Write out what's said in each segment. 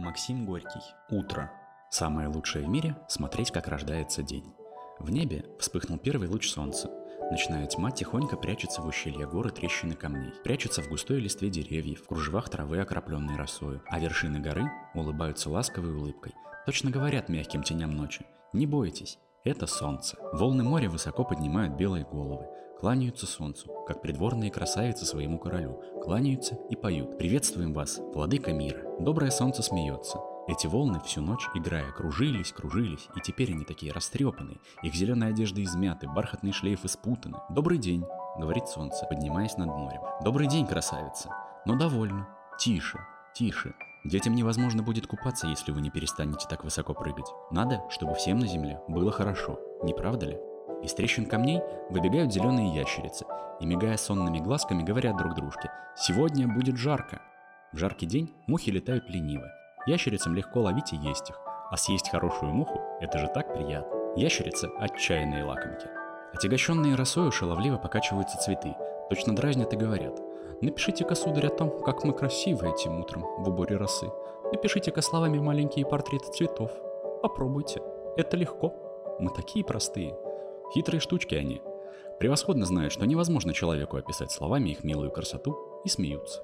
Максим Горький. Утро. Самое лучшее в мире – смотреть, как рождается день. В небе вспыхнул первый луч солнца. Ночная тьма тихонько прячется в ущелье горы трещины камней, прячется в густой листве деревьев, в кружевах травы, окропленной росою, а вершины горы улыбаются ласковой улыбкой. Точно говорят мягким теням ночи «Не бойтесь, это солнце». Волны моря высоко поднимают белые головы, кланяются солнцу, как придворные красавицы своему королю, кланяются и поют «Приветствуем вас, владыка мира». Доброе солнце смеется. Эти волны всю ночь, играя, кружились, кружились, и теперь они такие растрепанные. Их зеленые одежды измяты, бархатные шлейфы спутаны. «Добрый день», — говорит солнце, поднимаясь над морем. «Добрый день, красавица!» «Но довольно. Тише, тише. Детям невозможно будет купаться, если вы не перестанете так высоко прыгать. Надо, чтобы всем на земле было хорошо, не правда ли?» Из трещин камней выбегают зеленые ящерицы и, мигая сонными глазками, говорят друг дружке «Сегодня будет жарко». В жаркий день мухи летают лениво. Ящерицам легко ловить и есть их, а съесть хорошую муху – это же так приятно. Ящерицы – отчаянные лакомки. Отягощенные росою шаловливо покачиваются цветы, точно дразнят и говорят «Напишите-ка, сударь, о том, как мы красивы этим утром в уборе росы. Напишите-ка словами маленькие портреты цветов. Попробуйте. Это легко. Мы такие простые. Хитрые штучки они. Превосходно знают, что невозможно человеку описать словами их милую красоту и смеются.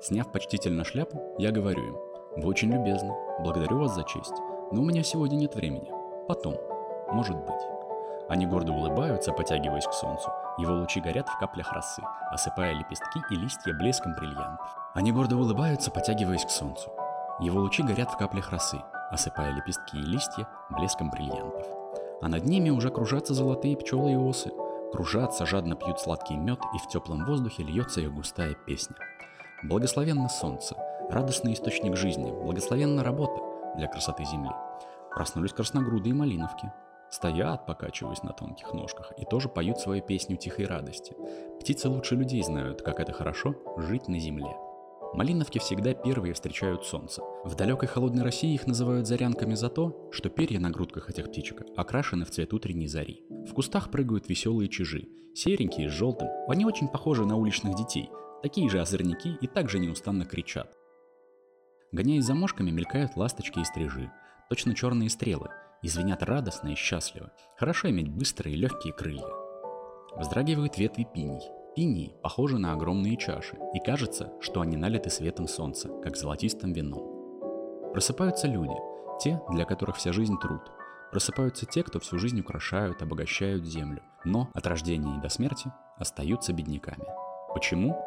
Сняв почтительно шляпу, я говорю им, вы очень любезны, благодарю вас за честь, но у меня сегодня нет времени. Потом, может быть. Они гордо улыбаются, потягиваясь к солнцу. Его лучи горят в каплях росы, осыпая лепестки и листья блеском бриллиантов. Они гордо улыбаются, потягиваясь к солнцу. Его лучи горят в каплях росы, осыпая лепестки и листья блеском бриллиантов а над ними уже кружатся золотые пчелы и осы. Кружатся, жадно пьют сладкий мед, и в теплом воздухе льется их густая песня. Благословенно солнце, радостный источник жизни, благословенна работа для красоты земли. Проснулись красногруды и малиновки. Стоят, покачиваясь на тонких ножках, и тоже поют свою песню тихой радости. Птицы лучше людей знают, как это хорошо жить на земле. Малиновки всегда первые встречают солнце. В далекой холодной России их называют зарянками за то, что перья на грудках этих птичек окрашены в цвет утренней зари. В кустах прыгают веселые чижи, серенькие с желтым. Они очень похожи на уличных детей, такие же озорники и также неустанно кричат. Гоняясь за мошками, мелькают ласточки и стрижи, точно черные стрелы, и звенят радостно и счастливо. Хорошо иметь быстрые легкие крылья. Вздрагивают ветви пиней, Пинии похожи на огромные чаши, и кажется, что они налиты светом солнца, как золотистым вином. Просыпаются люди, те, для которых вся жизнь труд. Просыпаются те, кто всю жизнь украшают, обогащают землю, но от рождения и до смерти остаются бедняками. Почему?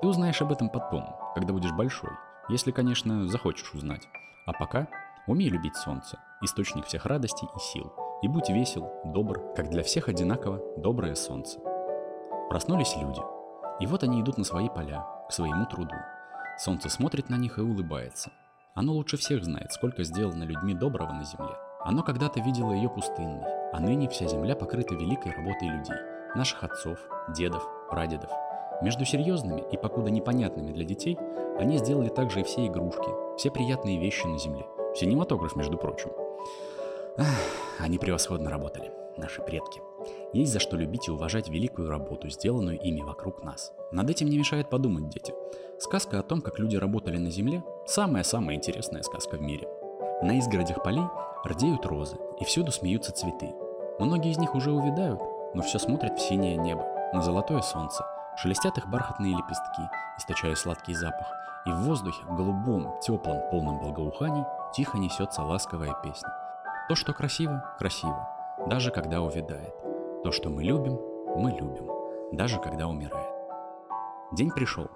Ты узнаешь об этом потом, когда будешь большой, если, конечно, захочешь узнать. А пока умей любить солнце, источник всех радостей и сил, и будь весел, добр, как для всех одинаково доброе солнце. Проснулись люди. И вот они идут на свои поля, к своему труду. Солнце смотрит на них и улыбается. Оно лучше всех знает, сколько сделано людьми доброго на земле. Оно когда-то видело ее пустынной, а ныне вся земля покрыта великой работой людей, наших отцов, дедов, прадедов. Между серьезными и покуда непонятными для детей, они сделали также и все игрушки, все приятные вещи на земле. Синематограф, между прочим. Они превосходно работали, наши предки. Есть за что любить и уважать великую работу, сделанную ими вокруг нас. Над этим не мешает подумать, дети. Сказка о том, как люди работали на земле – самая-самая интересная сказка в мире. На изгородях полей рдеют розы, и всюду смеются цветы. Многие из них уже увядают, но все смотрят в синее небо, на золотое солнце. Шелестят их бархатные лепестки, источая сладкий запах, и в воздухе, голубом, теплом, полном благоуханий, тихо несется ласковая песня. То, что красиво, красиво, даже когда увядает. То, что мы любим, мы любим, даже когда умирает. День пришел.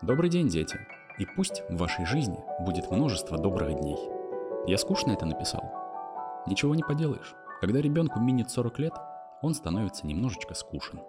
Добрый день, дети. И пусть в вашей жизни будет множество добрых дней. Я скучно это написал. Ничего не поделаешь. Когда ребенку минет 40 лет, он становится немножечко скушен.